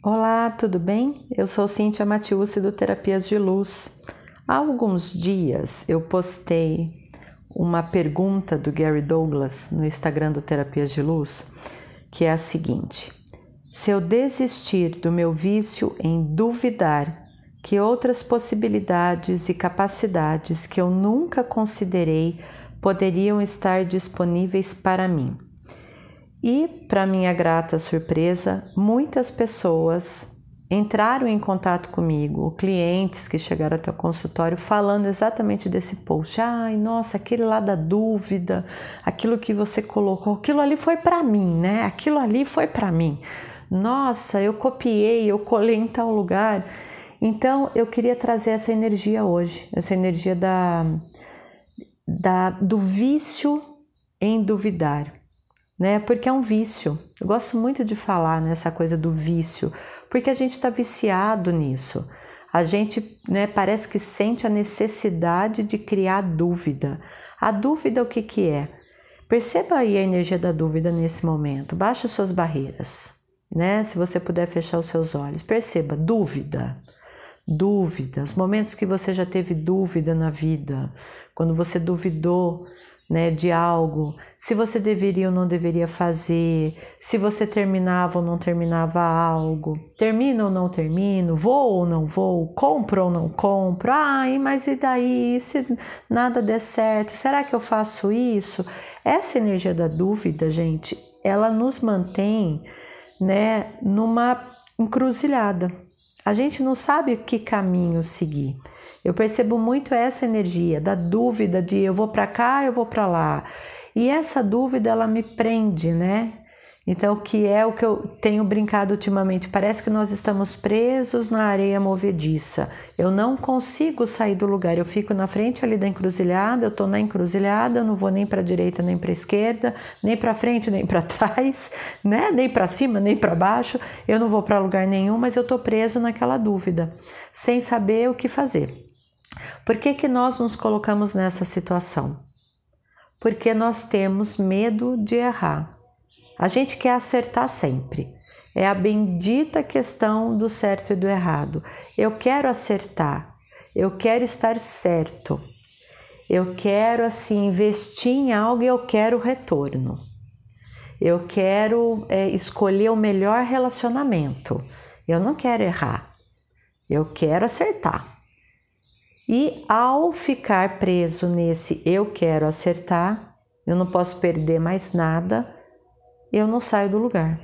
Olá, tudo bem? Eu sou Cíntia Matiusi do Terapias de Luz. Há alguns dias eu postei uma pergunta do Gary Douglas no Instagram do Terapias de Luz, que é a seguinte: Se eu desistir do meu vício em duvidar que outras possibilidades e capacidades que eu nunca considerei poderiam estar disponíveis para mim, e, para minha grata surpresa, muitas pessoas entraram em contato comigo, clientes que chegaram até o consultório falando exatamente desse post. Ai, nossa, aquele lá da dúvida, aquilo que você colocou, aquilo ali foi para mim, né? Aquilo ali foi para mim. Nossa, eu copiei, eu colei em tal lugar. Então, eu queria trazer essa energia hoje, essa energia da, da do vício em duvidar né? Porque é um vício. Eu gosto muito de falar nessa coisa do vício, porque a gente está viciado nisso. A gente né, parece que sente a necessidade de criar dúvida. A dúvida o que, que é? Perceba aí a energia da dúvida nesse momento. Baixe suas barreiras, né? Se você puder fechar os seus olhos. Perceba, dúvida. Dúvida, os momentos que você já teve dúvida na vida, quando você duvidou né, de algo, se você deveria ou não deveria fazer, se você terminava ou não terminava algo, termino ou não termino, vou ou não vou, compro ou não compro, ai, mas e daí, se nada der certo, será que eu faço isso? Essa energia da dúvida, gente, ela nos mantém, né, numa encruzilhada. A gente não sabe que caminho seguir. Eu percebo muito essa energia da dúvida de eu vou para cá, eu vou para lá. E essa dúvida ela me prende, né? Então, que é o que eu tenho brincado ultimamente? Parece que nós estamos presos na areia movediça. Eu não consigo sair do lugar. Eu fico na frente ali da encruzilhada, eu estou na encruzilhada, eu não vou nem para a direita nem para a esquerda, nem para frente nem para trás, né? Nem para cima nem para baixo. Eu não vou para lugar nenhum, mas eu estou preso naquela dúvida, sem saber o que fazer. Por que, que nós nos colocamos nessa situação? Porque nós temos medo de errar. A gente quer acertar sempre. É a bendita questão do certo e do errado. Eu quero acertar, eu quero estar certo, eu quero assim investir em algo e eu quero retorno. Eu quero é, escolher o melhor relacionamento. Eu não quero errar, eu quero acertar. E ao ficar preso nesse eu quero acertar, eu não posso perder mais nada, eu não saio do lugar.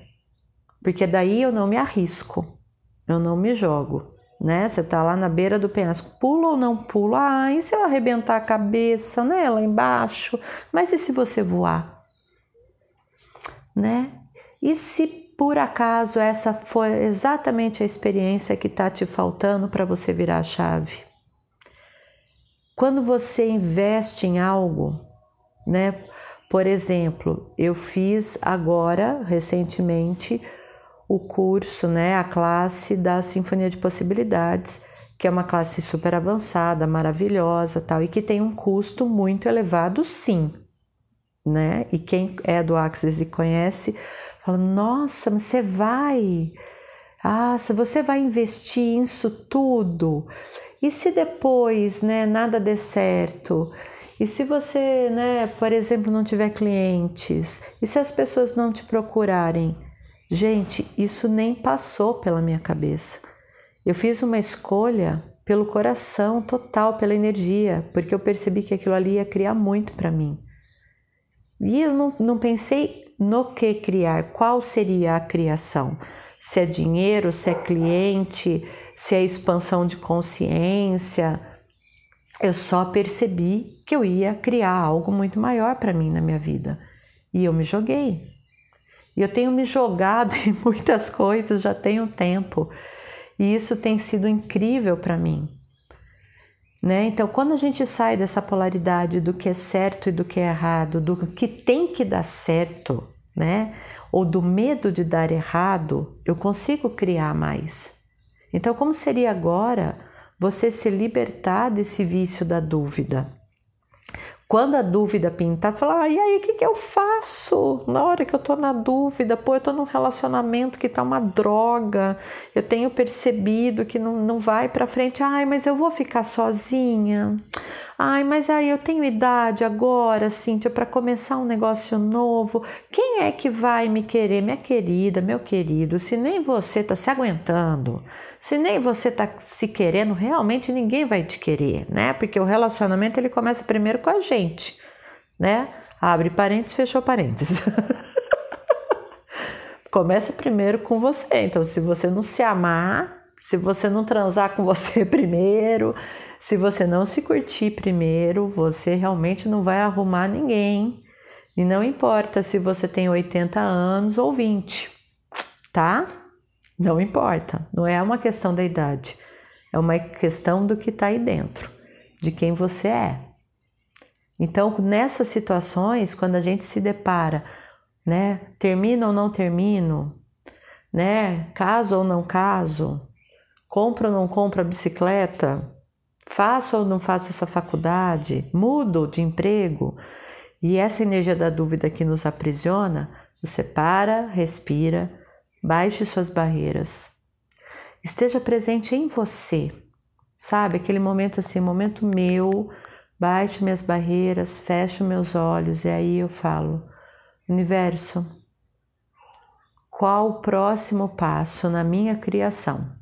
Porque daí eu não me arrisco, eu não me jogo, né? Você tá lá na beira do penhasco, pula ou não pula? Ah, e se eu arrebentar a cabeça, né, lá embaixo? Mas e se você voar? Né? E se por acaso essa for exatamente a experiência que tá te faltando para você virar a chave? Quando você investe em algo, né? Por exemplo, eu fiz agora, recentemente, o curso, né, a classe da Sinfonia de Possibilidades, que é uma classe super avançada, maravilhosa, tal, e que tem um custo muito elevado, sim, né? E quem é do Axis e conhece, fala: "Nossa, mas você vai? Ah, você vai investir isso tudo?" E se depois, né, nada der certo? E se você, né, por exemplo, não tiver clientes? E se as pessoas não te procurarem? Gente, isso nem passou pela minha cabeça. Eu fiz uma escolha pelo coração total, pela energia, porque eu percebi que aquilo ali ia criar muito para mim. E eu não, não pensei no que criar, qual seria a criação. Se é dinheiro, se é cliente, se é expansão de consciência. Eu só percebi que eu ia criar algo muito maior para mim na minha vida. E eu me joguei. E eu tenho me jogado em muitas coisas já tem um tempo. E isso tem sido incrível para mim. Né? Então, quando a gente sai dessa polaridade do que é certo e do que é errado, do que tem que dar certo, né? Ou do medo de dar errado, eu consigo criar mais. Então, como seria agora você se libertar desse vício da dúvida? Quando a dúvida pintar, fala, e aí, o que, que eu faço? Na hora que eu tô na dúvida, pô, eu tô num relacionamento que tá uma droga, eu tenho percebido que não, não vai pra frente, ai, mas eu vou ficar sozinha. Ai, mas aí eu tenho idade agora, Cíntia, para começar um negócio novo. Quem é que vai me querer, minha querida, meu querido? Se nem você tá se aguentando, se nem você tá se querendo, realmente ninguém vai te querer, né? Porque o relacionamento ele começa primeiro com a gente, né? Abre parênteses, fechou parênteses. começa primeiro com você. Então, se você não se amar, se você não transar com você primeiro, se você não se curtir primeiro, você realmente não vai arrumar ninguém. E não importa se você tem 80 anos ou 20, tá? Não importa, não é uma questão da idade, é uma questão do que está aí dentro, de quem você é. Então, nessas situações, quando a gente se depara, né, termino ou não termino, né, caso ou não caso, compro ou não compro a bicicleta, faço ou não faço essa faculdade, mudo de emprego, e essa energia da dúvida que nos aprisiona, você para, respira, Baixe suas barreiras. Esteja presente em você. Sabe, aquele momento assim, momento meu, baixo minhas barreiras, fecho meus olhos e aí eu falo: Universo, qual o próximo passo na minha criação?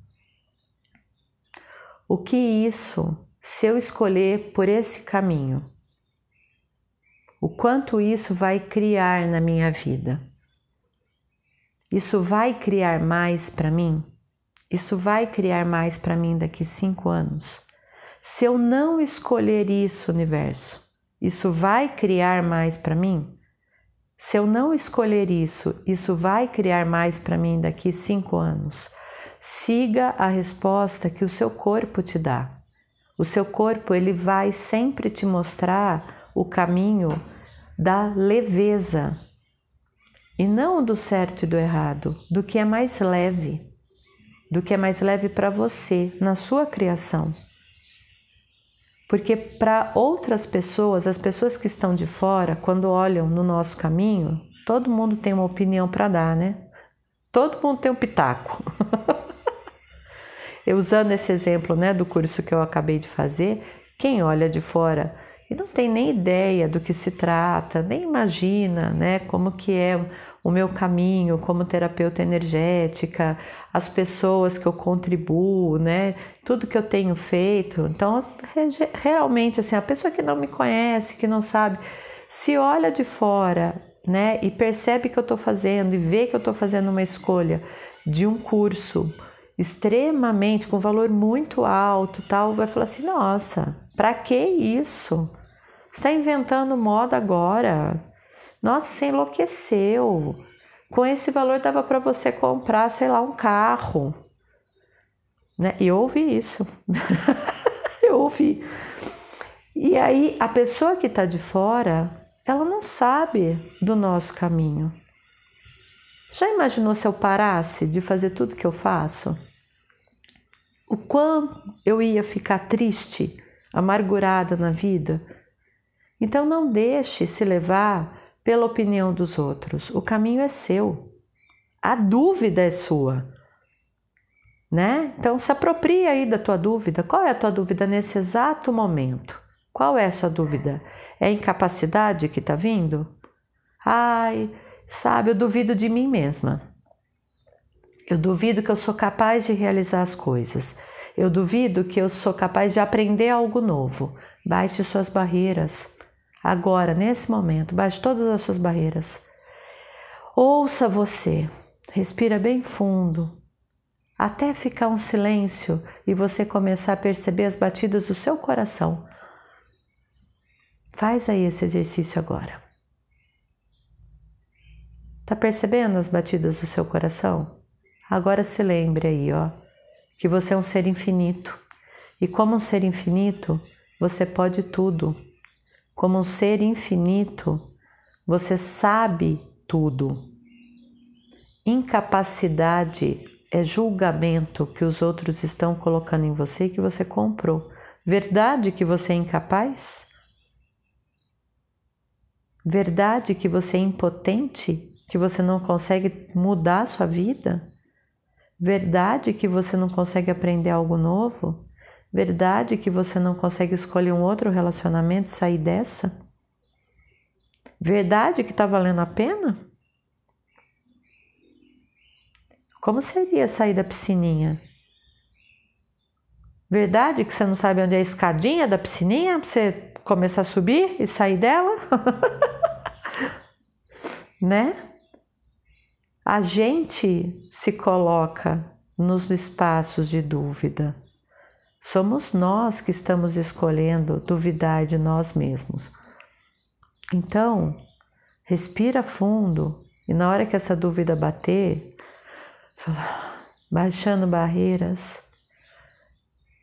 O que isso, se eu escolher por esse caminho? O quanto isso vai criar na minha vida? Isso vai criar mais para mim? Isso vai criar mais para mim daqui cinco anos? Se eu não escolher isso, universo, isso vai criar mais para mim? Se eu não escolher isso, isso vai criar mais para mim daqui cinco anos? Siga a resposta que o seu corpo te dá. O seu corpo ele vai sempre te mostrar o caminho da leveza, e não do certo e do errado, do que é mais leve, do que é mais leve para você, na sua criação. Porque para outras pessoas, as pessoas que estão de fora, quando olham no nosso caminho, todo mundo tem uma opinião para dar, né? Todo mundo tem um pitaco. eu usando esse exemplo, né, do curso que eu acabei de fazer, quem olha de fora e não tem nem ideia do que se trata, nem imagina, né, como que é o meu caminho como terapeuta energética, as pessoas que eu contribuo, né, tudo que eu tenho feito. Então, realmente assim, a pessoa que não me conhece, que não sabe, se olha de fora, né, e percebe que eu estou fazendo e vê que eu estou fazendo uma escolha de um curso extremamente com valor muito alto, tal, vai falar assim: "Nossa, para que isso?" está inventando moda agora. Nossa, você enlouqueceu. Com esse valor dava para você comprar, sei lá, um carro. Né? E eu ouvi isso. eu ouvi. E aí, a pessoa que está de fora, ela não sabe do nosso caminho. Já imaginou se eu parasse de fazer tudo que eu faço? O quão eu ia ficar triste, amargurada na vida? Então não deixe se levar pela opinião dos outros. O caminho é seu. A dúvida é sua. Né? Então se apropria aí da tua dúvida. Qual é a tua dúvida nesse exato momento? Qual é a sua dúvida? É a incapacidade que está vindo? Ai, sabe, eu duvido de mim mesma. Eu duvido que eu sou capaz de realizar as coisas. Eu duvido que eu sou capaz de aprender algo novo. Baixe suas barreiras. Agora, nesse momento, baixe todas as suas barreiras. Ouça você, respira bem fundo, até ficar um silêncio e você começar a perceber as batidas do seu coração. Faz aí esse exercício agora. Tá percebendo as batidas do seu coração? Agora se lembre aí, ó, que você é um ser infinito. E como um ser infinito, você pode tudo. Como um ser infinito, você sabe tudo. Incapacidade é julgamento que os outros estão colocando em você que você comprou. Verdade que você é incapaz? Verdade que você é impotente, que você não consegue mudar a sua vida? Verdade que você não consegue aprender algo novo? Verdade que você não consegue escolher um outro relacionamento e sair dessa? Verdade que está valendo a pena? Como seria sair da piscininha? Verdade que você não sabe onde é a escadinha da piscininha para você começar a subir e sair dela? né? A gente se coloca nos espaços de dúvida. Somos nós que estamos escolhendo duvidar de nós mesmos. Então, respira fundo e na hora que essa dúvida bater, baixando barreiras,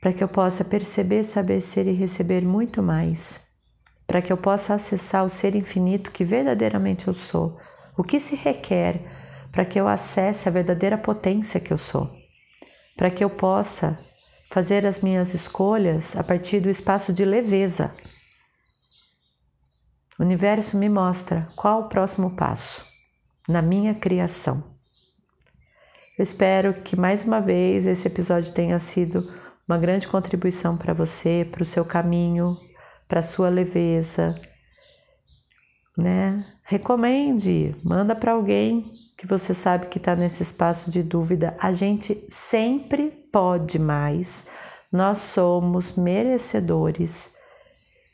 para que eu possa perceber, saber ser e receber muito mais, para que eu possa acessar o ser infinito que verdadeiramente eu sou. O que se requer para que eu acesse a verdadeira potência que eu sou, para que eu possa fazer as minhas escolhas a partir do espaço de leveza o universo me mostra qual o próximo passo na minha criação. Eu espero que mais uma vez esse episódio tenha sido uma grande contribuição para você, para o seu caminho, para a sua leveza, né? Recomende, manda para alguém que você sabe que está nesse espaço de dúvida. A gente sempre pode mais. Nós somos merecedores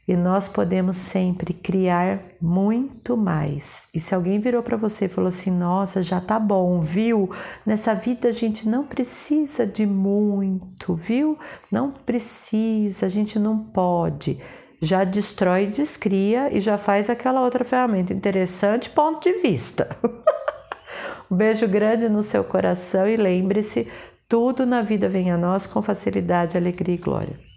e nós podemos sempre criar muito mais. E se alguém virou para você e falou assim: "Nossa, já tá bom, viu? Nessa vida a gente não precisa de muito, viu? Não precisa, a gente não pode." Já destrói, descria e já faz aquela outra ferramenta interessante, ponto de vista. um beijo grande no seu coração e lembre-se, tudo na vida vem a nós com facilidade, alegria e glória.